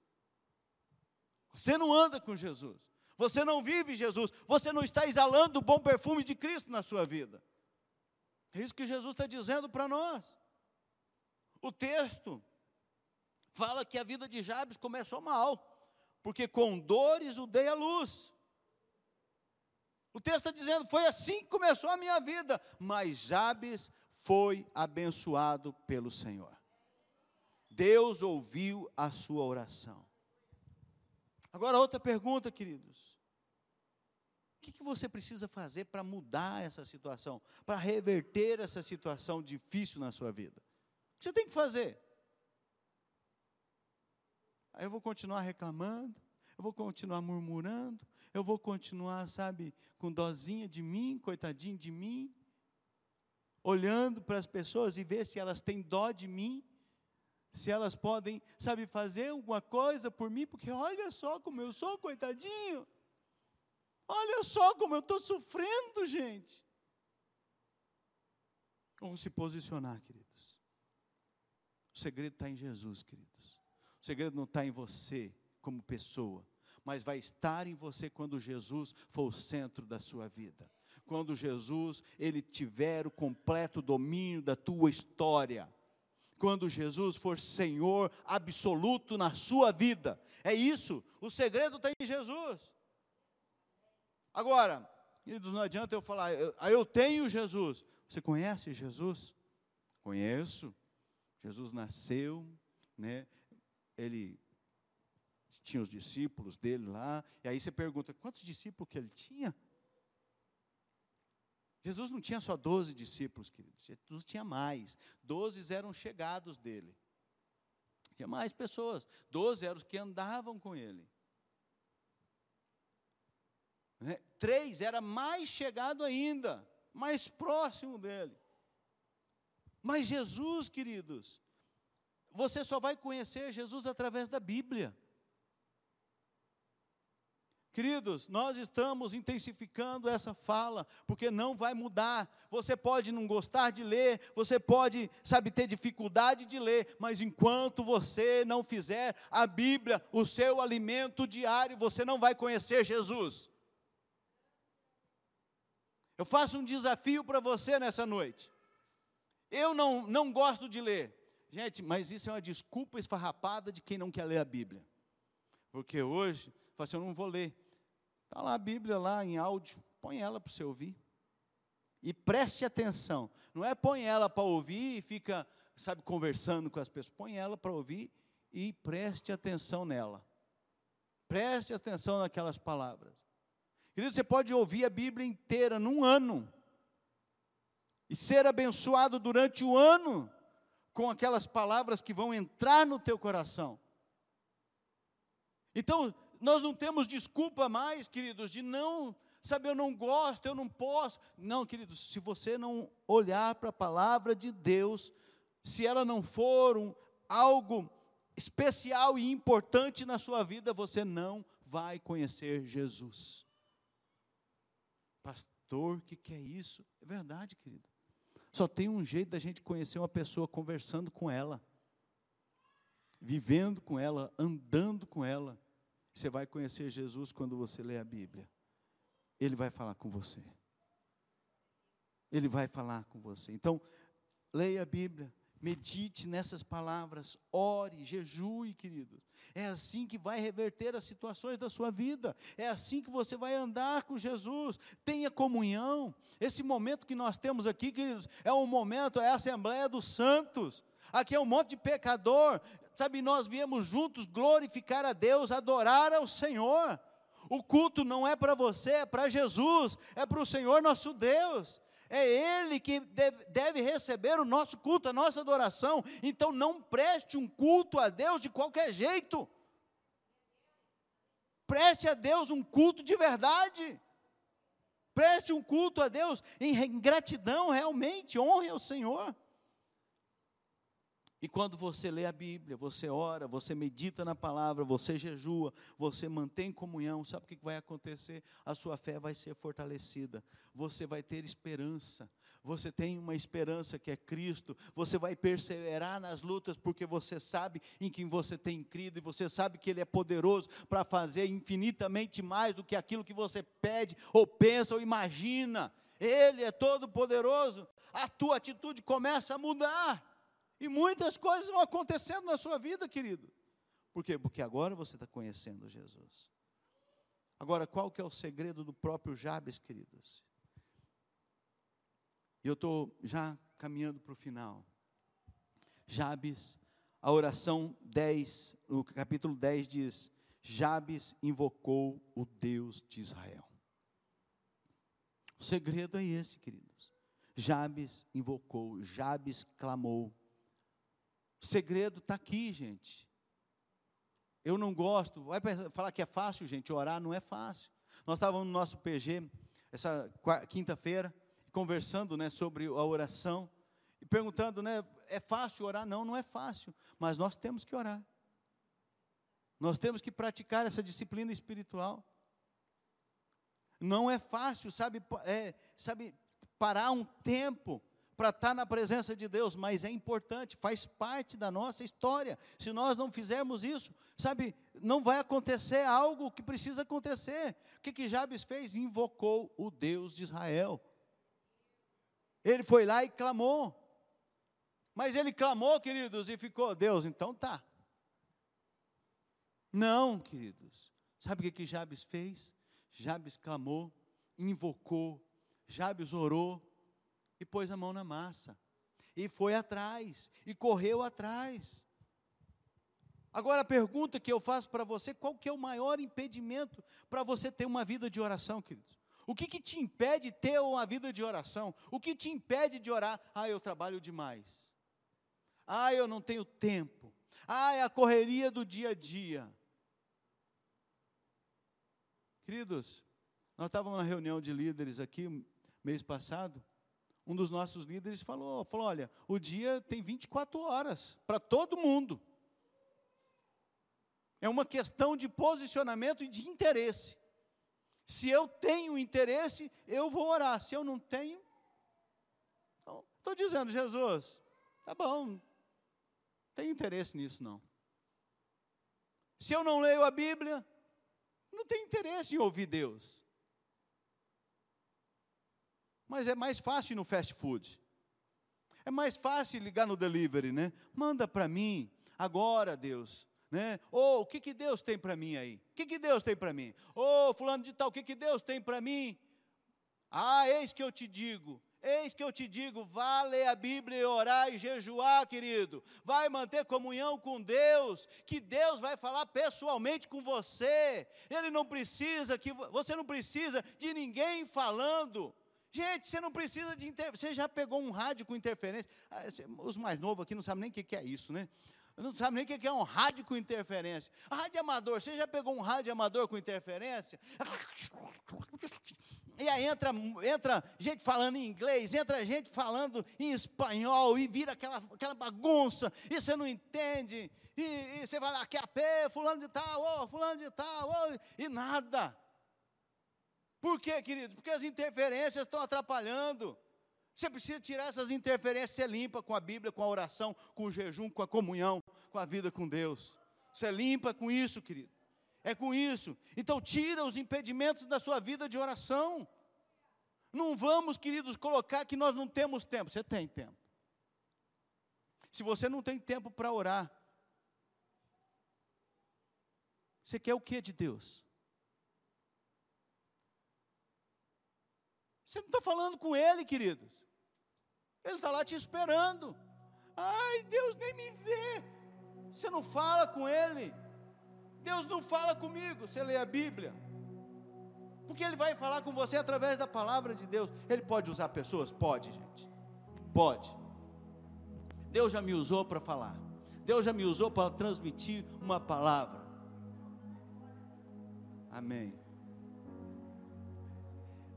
Você não anda com Jesus. Você não vive Jesus. Você não está exalando o bom perfume de Cristo na sua vida. É isso que Jesus está dizendo para nós. O texto fala que a vida de Jabes começou mal porque com dores o dei à luz. O texto está dizendo, foi assim que começou a minha vida, mas Jabes foi abençoado pelo Senhor. Deus ouviu a sua oração. Agora, outra pergunta, queridos. O que, que você precisa fazer para mudar essa situação, para reverter essa situação difícil na sua vida? O que você tem que fazer? Aí eu vou continuar reclamando, eu vou continuar murmurando, eu vou continuar, sabe, com dozinha de mim, coitadinho de mim, olhando para as pessoas e ver se elas têm dó de mim, se elas podem, sabe, fazer alguma coisa por mim, porque olha só como eu sou, coitadinho. Olha só como eu estou sofrendo, gente. Vamos se posicionar, queridos. O segredo está em Jesus, queridos. O segredo não está em você como pessoa, mas vai estar em você quando Jesus for o centro da sua vida. Quando Jesus ele tiver o completo domínio da tua história. Quando Jesus for Senhor absoluto na sua vida. É isso, o segredo está em Jesus. Agora, não adianta eu falar, eu, ah, eu tenho Jesus. Você conhece Jesus? Conheço. Jesus nasceu, né? ele tinha os discípulos dele lá, e aí você pergunta, quantos discípulos que ele tinha? Jesus não tinha só doze discípulos, queridos, Jesus tinha mais, doze eram chegados dele, tinha mais pessoas, doze eram os que andavam com ele, né? três era mais chegado ainda, mais próximo dele, mas Jesus, queridos, você só vai conhecer Jesus através da Bíblia. Queridos, nós estamos intensificando essa fala, porque não vai mudar. Você pode não gostar de ler, você pode, sabe, ter dificuldade de ler, mas enquanto você não fizer a Bíblia o seu alimento diário, você não vai conhecer Jesus. Eu faço um desafio para você nessa noite. Eu não, não gosto de ler. Gente, mas isso é uma desculpa esfarrapada de quem não quer ler a Bíblia. Porque hoje, fala assim, eu não vou ler. Está lá a Bíblia lá em áudio, põe ela para você ouvir. E preste atenção. Não é põe ela para ouvir e fica, sabe, conversando com as pessoas. Põe ela para ouvir e preste atenção nela. Preste atenção naquelas palavras. Querido, você pode ouvir a Bíblia inteira num ano. E ser abençoado durante o ano com aquelas palavras que vão entrar no teu coração. Então, nós não temos desculpa mais, queridos, de não, sabe, eu não gosto, eu não posso. Não, queridos, se você não olhar para a palavra de Deus, se ela não for um, algo especial e importante na sua vida, você não vai conhecer Jesus. Pastor, o que, que é isso? É verdade, querido. Só tem um jeito da gente conhecer uma pessoa conversando com ela, vivendo com ela, andando com ela. Você vai conhecer Jesus quando você lê a Bíblia. Ele vai falar com você. Ele vai falar com você. Então, leia a Bíblia, medite nessas palavras, ore, jejue, queridos. É assim que vai reverter as situações da sua vida. É assim que você vai andar com Jesus. Tenha comunhão. Esse momento que nós temos aqui, queridos, é um momento, é a Assembleia dos Santos. Aqui é um monte de pecador. Sabe, nós viemos juntos glorificar a Deus, adorar ao Senhor. O culto não é para você, é para Jesus, é para o Senhor nosso Deus é Ele que deve, receber o nosso culto, a nossa adoração. Então não preste um culto a Deus de qualquer jeito. Preste a Deus um culto de verdade. Preste um culto a Deus em gratidão, realmente, honre ao Senhor. E quando você lê a Bíblia, você ora, você medita na palavra, você jejua, você mantém comunhão, sabe o que vai acontecer? A sua fé vai ser fortalecida, você vai ter esperança, você tem uma esperança que é Cristo, você vai perseverar nas lutas, porque você sabe em quem você tem crido, e você sabe que Ele é poderoso para fazer infinitamente mais do que aquilo que você pede, ou pensa, ou imagina. Ele é todo poderoso, a tua atitude começa a mudar. E muitas coisas vão acontecendo na sua vida, querido. Por quê? Porque agora você está conhecendo Jesus. Agora, qual que é o segredo do próprio Jabes, queridos? E eu estou já caminhando para o final. Jabes, a oração 10, no capítulo 10 diz: Jabes invocou o Deus de Israel. O segredo é esse, queridos. Jabes invocou, Jabes clamou. O segredo está aqui, gente. Eu não gosto. Vai falar que é fácil, gente. Orar não é fácil. Nós estávamos no nosso PG essa quinta-feira conversando, né, sobre a oração e perguntando, né, é fácil orar? Não, não é fácil. Mas nós temos que orar. Nós temos que praticar essa disciplina espiritual. Não é fácil, sabe, é, sabe parar um tempo para estar na presença de Deus, mas é importante, faz parte da nossa história. Se nós não fizermos isso, sabe, não vai acontecer algo que precisa acontecer. O que, que Jabes fez? Invocou o Deus de Israel. Ele foi lá e clamou. Mas ele clamou, queridos, e ficou, Deus, então tá. Não, queridos. Sabe o que, que Jabes fez? Jabes clamou, invocou, Jabes orou, e pôs a mão na massa, e foi atrás, e correu atrás. Agora a pergunta que eu faço para você, qual que é o maior impedimento para você ter uma vida de oração, queridos? O que, que te impede de ter uma vida de oração? O que te impede de orar? Ah, eu trabalho demais. Ah, eu não tenho tempo. Ah, é a correria do dia a dia. Queridos, nós estávamos na reunião de líderes aqui mês passado, um dos nossos líderes falou, falou, olha, o dia tem 24 horas para todo mundo. É uma questão de posicionamento e de interesse. Se eu tenho interesse, eu vou orar. Se eu não tenho, estou dizendo, Jesus, tá bom, não tenho interesse nisso não. Se eu não leio a Bíblia, não tenho interesse em ouvir Deus. Mas é mais fácil no fast food. É mais fácil ligar no delivery, né? Manda para mim, agora, Deus. Né? Ou oh, o que, que Deus tem para mim aí? O que, que Deus tem para mim? Ô oh, fulano de tal, o que, que Deus tem para mim? Ah, eis que eu te digo, Eis que eu te digo, vá ler a Bíblia e orar e jejuar, querido. Vai manter comunhão com Deus, que Deus vai falar pessoalmente com você. Ele não precisa que você não precisa de ninguém falando. Gente, você não precisa de. Você já pegou um rádio com interferência? Ah, os mais novos aqui não sabem nem o que é isso, né? Não sabe nem o que é um rádio com interferência. Rádio amador, você já pegou um rádio amador com interferência? E aí entra, entra gente falando em inglês, entra gente falando em espanhol, e vira aquela, aquela bagunça, e você não entende, e, e você vai lá, que é fulano de tal, oh, fulano de tal, oh, e nada. Por quê, querido? Porque as interferências estão atrapalhando. Você precisa tirar essas interferências, ser limpa com a Bíblia, com a oração, com o jejum, com a comunhão, com a vida com Deus. Você limpa com isso, querido. É com isso. Então tira os impedimentos da sua vida de oração. Não vamos, queridos, colocar que nós não temos tempo. Você tem tempo. Se você não tem tempo para orar, você quer o que de Deus? Você não está falando com ele, queridos. Ele está lá te esperando. Ai, Deus nem me vê. Você não fala com ele. Deus não fala comigo. Você lê a Bíblia. Porque Ele vai falar com você através da palavra de Deus. Ele pode usar pessoas? Pode, gente. Pode. Deus já me usou para falar. Deus já me usou para transmitir uma palavra. Amém.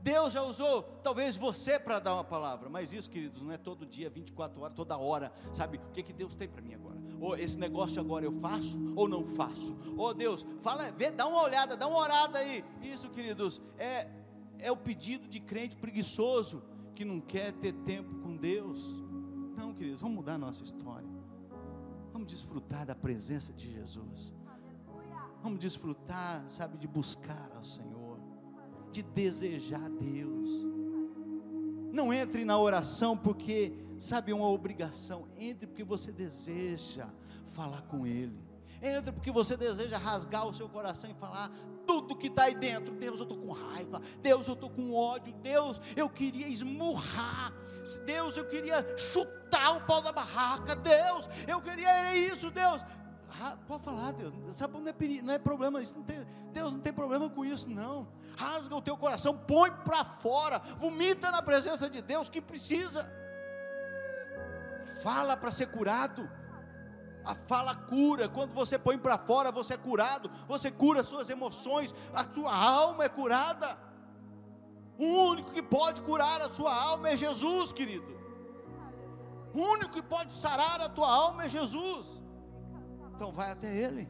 Deus já usou talvez você para dar uma palavra, mas isso, queridos, não é todo dia, 24 horas, toda hora, sabe? O que, que Deus tem para mim agora? Ou esse negócio agora eu faço ou não faço? Ou Deus, fala, vê, dá uma olhada, dá uma orada aí. Isso, queridos, é, é o pedido de crente preguiçoso que não quer ter tempo com Deus. Não, queridos, vamos mudar a nossa história. Vamos desfrutar da presença de Jesus. Vamos desfrutar, sabe, de buscar ao Senhor, de desejar Deus. Não entre na oração porque, sabe, é uma obrigação. Entre porque você deseja falar com Ele. Entra porque você deseja rasgar o seu coração e falar tudo que está aí dentro. Deus, eu estou com raiva. Deus, eu estou com ódio. Deus, eu queria esmurrar. Deus, eu queria chutar o pau da barraca. Deus, eu queria isso. Deus, pode falar, Deus. Sabe, não é, não é problema isso. Não tem, Deus não tem problema com isso, não. Rasga o teu coração, põe para fora, vomita na presença de Deus que precisa. Fala para ser curado. A fala cura, quando você põe para fora, você é curado, você cura suas emoções, a sua alma é curada. O único que pode curar a sua alma é Jesus, querido. O único que pode sarar a tua alma é Jesus. Então vai até Ele,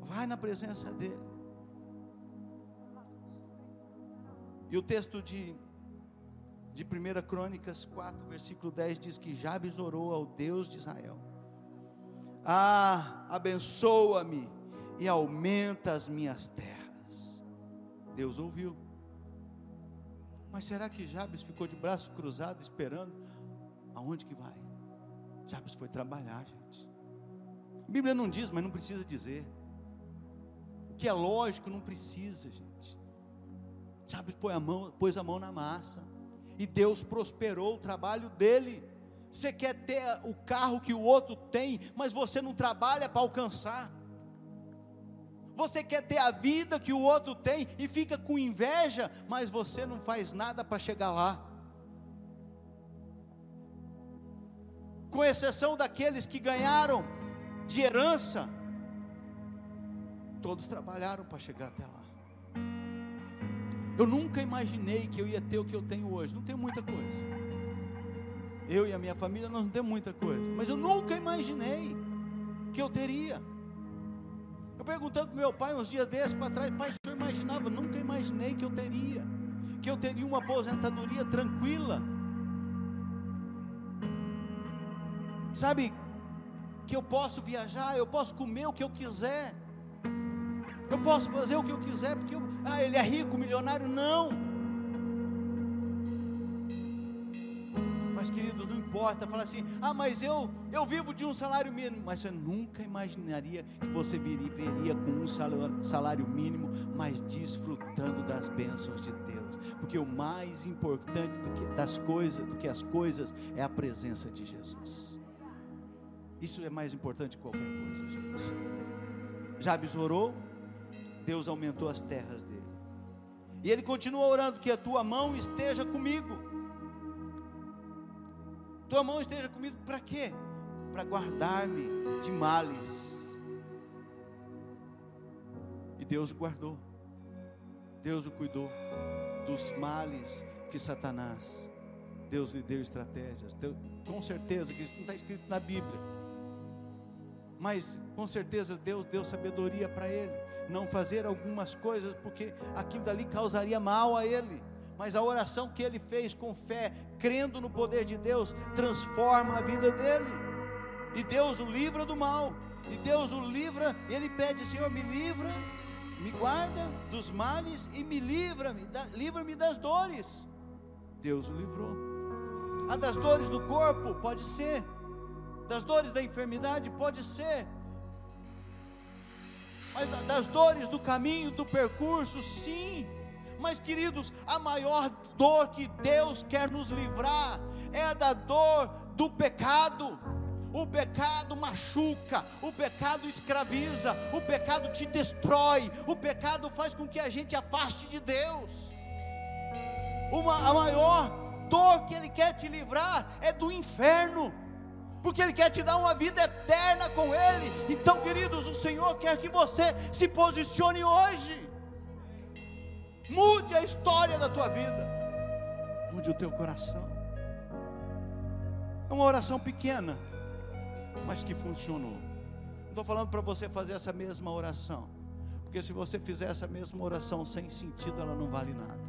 vai na presença dEle. E o texto de, de 1 Crônicas 4, versículo 10 diz que Jabes orou ao Deus de Israel ah, abençoa-me e aumenta as minhas terras. Deus ouviu. Mas será que Jabes ficou de braço cruzado esperando? Aonde que vai? Jabes foi trabalhar, gente. A Bíblia não diz, mas não precisa dizer. O que é lógico não precisa, gente. Jabes pôs a mão, pôs a mão na massa. E Deus prosperou o trabalho dele. Você quer ter o carro que o outro tem, mas você não trabalha para alcançar. Você quer ter a vida que o outro tem e fica com inveja, mas você não faz nada para chegar lá. Com exceção daqueles que ganharam de herança, todos trabalharam para chegar até lá. Eu nunca imaginei que eu ia ter o que eu tenho hoje, não tenho muita coisa. Eu e a minha família não temos muita coisa, mas eu nunca imaginei que eu teria. Eu perguntando para meu pai uns dias desses para trás, pai, o senhor imaginava? Nunca imaginei que eu teria, que eu teria uma aposentadoria tranquila. Sabe, que eu posso viajar, eu posso comer o que eu quiser, eu posso fazer o que eu quiser, porque eu, ah, ele é rico, milionário, não. Mas, queridos, não importa. Fala assim: ah, mas eu, eu vivo de um salário mínimo. Mas você nunca imaginaria que você viveria com um salário mínimo, mas desfrutando das bênçãos de Deus. Porque o mais importante do que, das coisas, do que as coisas, é a presença de Jesus. Isso é mais importante que qualquer coisa, gente. Jabes orou, Deus aumentou as terras dele. E ele continua orando: que a tua mão esteja comigo tua mão esteja comigo para quê? Para guardar-me de males. E Deus o guardou. Deus o cuidou dos males que Satanás. Deus lhe deu estratégias. Com certeza que isso não está escrito na Bíblia. Mas com certeza Deus deu sabedoria para ele. Não fazer algumas coisas porque aquilo dali causaria mal a ele mas a oração que ele fez com fé, crendo no poder de Deus, transforma a vida dele. E Deus o livra do mal. E Deus o livra, ele pede, Senhor, me livra, me guarda dos males e me livra-me, livra-me das dores. Deus o livrou. A ah, das dores do corpo, pode ser. Das dores da enfermidade, pode ser. Mas das dores do caminho, do percurso, sim. Mas, queridos, a maior dor que Deus quer nos livrar é a da dor do pecado. O pecado machuca, o pecado escraviza, o pecado te destrói, o pecado faz com que a gente afaste de Deus. Uma, a maior dor que Ele quer te livrar é do inferno, porque Ele quer te dar uma vida eterna com Ele. Então, queridos, o Senhor quer que você se posicione hoje, mude a história da tua vida, mude o teu coração. É uma oração pequena, mas que funcionou. Não estou falando para você fazer essa mesma oração, porque se você fizer essa mesma oração sem sentido, ela não vale nada.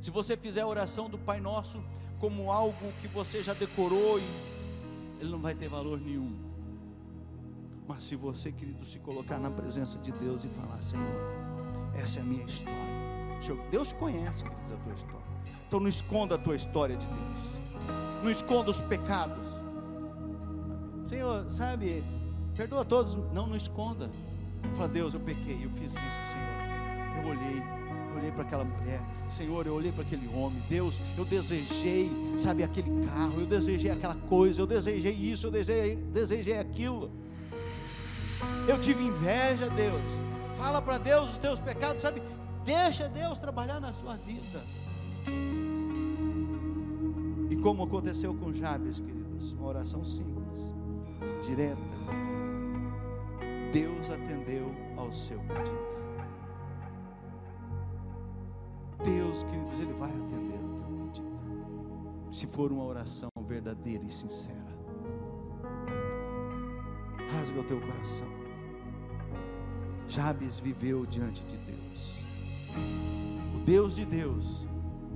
Se você fizer a oração do Pai Nosso como algo que você já decorou, ele não vai ter valor nenhum. Mas se você, querido, se colocar na presença de Deus e falar: Senhor, essa é a minha história. Deus conhece, queridos, a tua história. Então não esconda a tua história de Deus. Não esconda os pecados. Senhor, sabe, perdoa todos. Não, não esconda. Fala, Deus, eu pequei, eu fiz isso, Senhor. Eu olhei, olhei para aquela mulher, Senhor, eu olhei para aquele homem, Deus, eu desejei, sabe, aquele carro, eu desejei aquela coisa, eu desejei isso, eu desejei, desejei aquilo. Eu tive inveja, Deus. Fala para Deus os teus pecados, sabe? Deixa Deus trabalhar na sua vida. E como aconteceu com Jabes, queridos, uma oração simples, direta. Deus atendeu ao seu pedido. Deus, queridos, Ele vai atender o teu pedido. Se for uma oração verdadeira e sincera. Rasga o teu coração. Jabes viveu diante de Deus. O Deus de Deus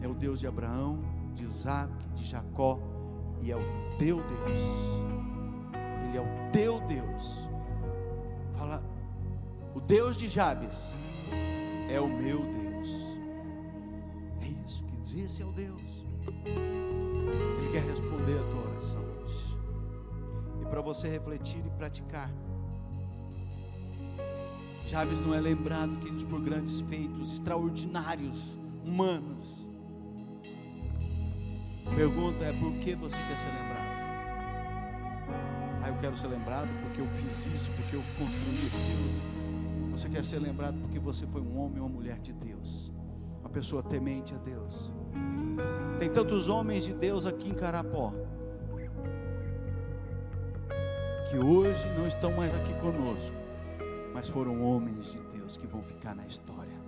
é o Deus de Abraão, de Isaac, de Jacó, e é o teu Deus. Ele é o teu Deus. Fala, o Deus de Jabes é o meu Deus. Esse é o Deus. Ele quer responder a tua oração hoje. E para você refletir e praticar. Chaves não é lembrado, queridos, por grandes feitos extraordinários, humanos. A pergunta é: por que você quer ser lembrado? Ah, eu quero ser lembrado porque eu fiz isso, porque eu construí aquilo. Você quer ser lembrado porque você foi um homem ou uma mulher de Deus, uma pessoa temente a Deus. Tem tantos homens de Deus aqui em Carapó que hoje não estão mais aqui conosco, mas foram homens de Deus que vão ficar na história.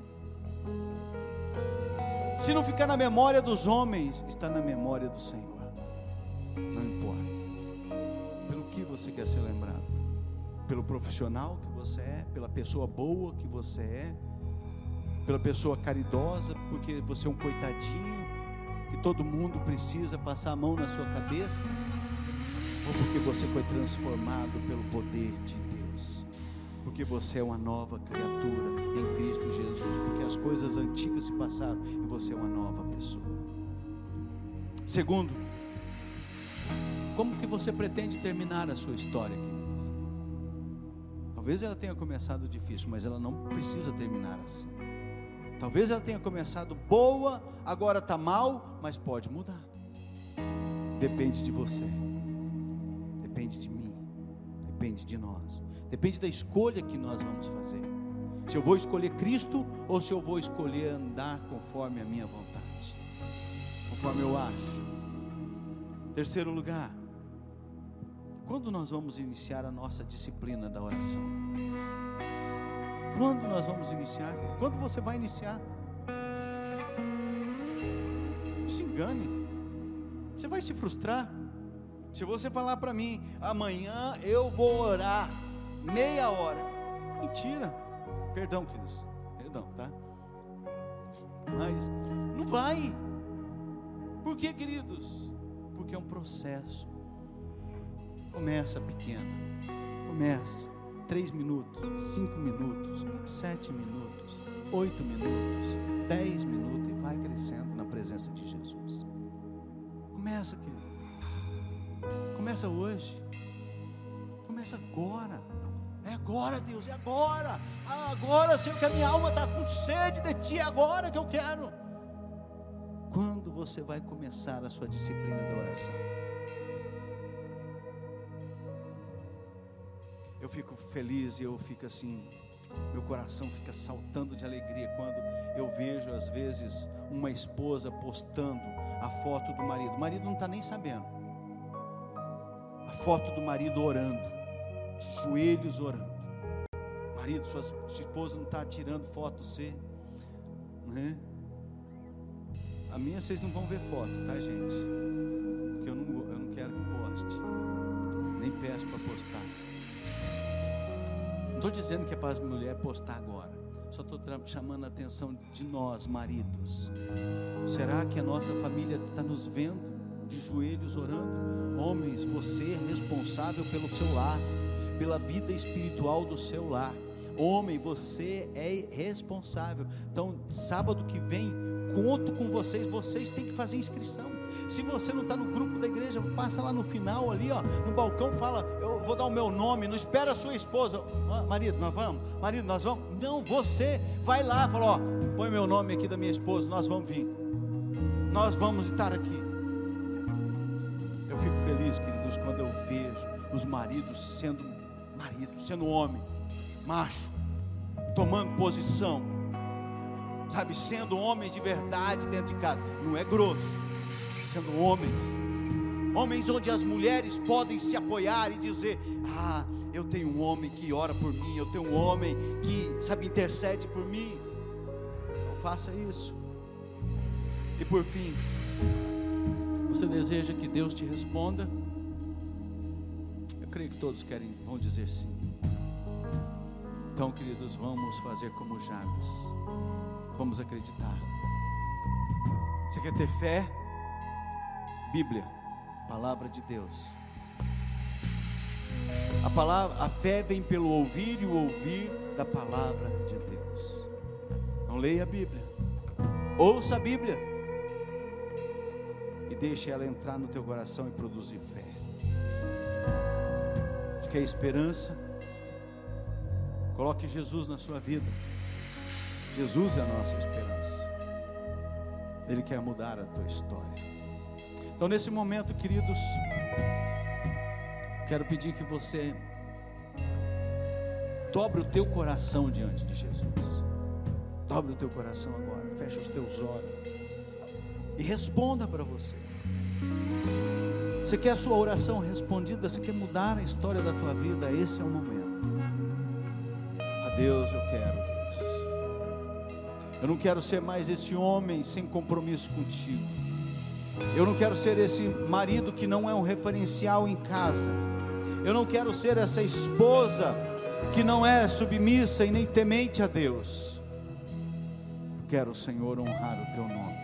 Se não ficar na memória dos homens, está na memória do Senhor. Não importa. Pelo que você quer ser lembrado? Pelo profissional que você é, pela pessoa boa que você é, pela pessoa caridosa, porque você é um coitadinho, todo mundo precisa passar a mão na sua cabeça, ou porque você foi transformado pelo poder de Deus, porque você é uma nova criatura em Cristo Jesus, porque as coisas antigas se passaram e você é uma nova pessoa. Segundo, como que você pretende terminar a sua história, querido? Talvez ela tenha começado difícil, mas ela não precisa terminar assim. Talvez ela tenha começado boa, agora está mal, mas pode mudar. Depende de você, depende de mim, depende de nós, depende da escolha que nós vamos fazer. Se eu vou escolher Cristo ou se eu vou escolher andar conforme a minha vontade, conforme eu acho. Terceiro lugar, quando nós vamos iniciar a nossa disciplina da oração? Quando nós vamos iniciar? Quando você vai iniciar? Não se engane. Você vai se frustrar. Se você falar para mim, amanhã eu vou orar meia hora. Mentira. Perdão, queridos. Perdão, tá? Mas não vai. Por que, queridos? Porque é um processo. Começa pequeno. Começa três minutos, cinco minutos, sete minutos, oito minutos, dez minutos e vai crescendo na presença de Jesus. Começa, querido. Começa hoje. Começa agora. É agora, Deus, é agora. Ah, agora, Senhor, que a minha alma está com sede de Ti, é agora que eu quero. Quando você vai começar a sua disciplina da oração? Fico feliz e eu fico assim, meu coração fica saltando de alegria quando eu vejo, às vezes, uma esposa postando a foto do marido. O marido não está nem sabendo. A foto do marido orando, joelhos orando. Marido, sua, sua esposa não está tirando foto você, né? A minha vocês não vão ver foto, tá, gente? Porque eu não, eu não quero que poste. Nem peço para postar. Estou dizendo que é para as mulheres postar agora. Só estou chamando a atenção de nós, maridos. Será que a nossa família está nos vendo de joelhos orando? Homens, você é responsável pelo seu lar, pela vida espiritual do seu lar. Homem, você é responsável. Então, sábado que vem, conto com vocês. Vocês têm que fazer inscrição. Se você não está no grupo da igreja, passa lá no final ali, ó, no balcão, fala, vou dar o meu nome, não espera a sua esposa. Marido, nós vamos? Marido, nós vamos? Não, você vai lá, fala, ó, põe meu nome aqui da minha esposa, nós vamos vir. Nós vamos estar aqui. Eu fico feliz, queridos, quando eu vejo os maridos sendo marido, sendo homem, macho, tomando posição, sabe, sendo homens de verdade dentro de casa. Não é grosso sendo homens, homens onde as mulheres podem se apoiar e dizer: Ah, eu tenho um homem que ora por mim, eu tenho um homem que, sabe, intercede por mim. Então faça isso. E por fim, você deseja que Deus te responda? Eu creio que todos querem, vão dizer sim. Então, queridos, vamos fazer como Jabes. Vamos acreditar. Você quer ter fé? Bíblia, palavra de Deus. A palavra, a fé vem pelo ouvir e o ouvir da palavra de Deus. Então leia a Bíblia. Ouça a Bíblia. E deixe ela entrar no teu coração e produzir fé. Você quer esperança? Coloque Jesus na sua vida. Jesus é a nossa esperança. Ele quer mudar a tua história. Então, nesse momento, queridos, quero pedir que você dobre o teu coração diante de Jesus. Dobre o teu coração agora, feche os teus olhos e responda para você. Você quer a sua oração respondida? Você quer mudar a história da tua vida? Esse é o momento. A Deus eu quero, Deus. Eu não quero ser mais esse homem sem compromisso contigo. Eu não quero ser esse marido que não é um referencial em casa. Eu não quero ser essa esposa que não é submissa e nem temente a Deus. Eu quero, Senhor, honrar o teu nome.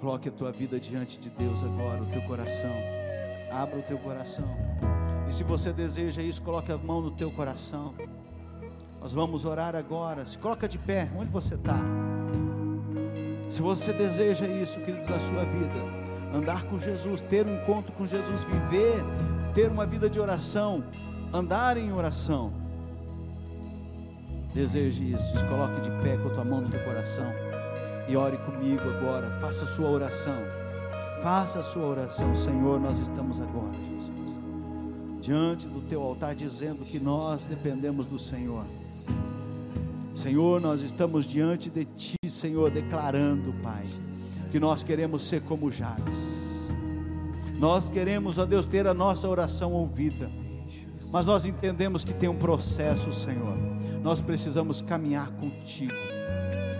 Coloque a tua vida diante de Deus agora, o teu coração. Abra o teu coração. E se você deseja isso, coloque a mão no teu coração. Nós vamos orar agora. Se coloca de pé, onde você está? Se você deseja isso, queridos, na sua vida, andar com Jesus, ter um encontro com Jesus, viver, ter uma vida de oração, andar em oração, deseje isso, se coloque de pé com a tua mão no teu coração e ore comigo agora, faça a sua oração, faça a sua oração, Senhor, nós estamos agora, Jesus, diante do teu altar, dizendo que nós dependemos do Senhor. Senhor, nós estamos diante de Ti, Senhor, declarando, Pai, que nós queremos ser como Jabes. Nós queremos, ó Deus, ter a nossa oração ouvida. Mas nós entendemos que tem um processo, Senhor. Nós precisamos caminhar contigo.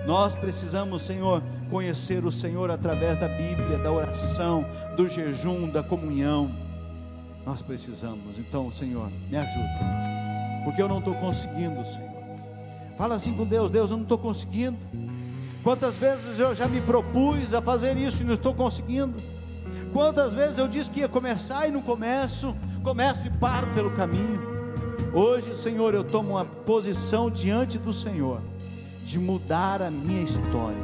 Nós precisamos, Senhor, conhecer o Senhor através da Bíblia, da oração, do jejum, da comunhão. Nós precisamos. Então, Senhor, me ajuda. Porque eu não estou conseguindo, Senhor. Fala assim com Deus: Deus, eu não estou conseguindo. Quantas vezes eu já me propus a fazer isso e não estou conseguindo? Quantas vezes eu disse que ia começar e não começo, começo e paro pelo caminho. Hoje, Senhor, eu tomo uma posição diante do Senhor de mudar a minha história,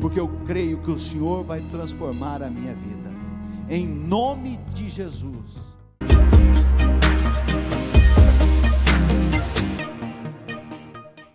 porque eu creio que o Senhor vai transformar a minha vida. Em nome de Jesus.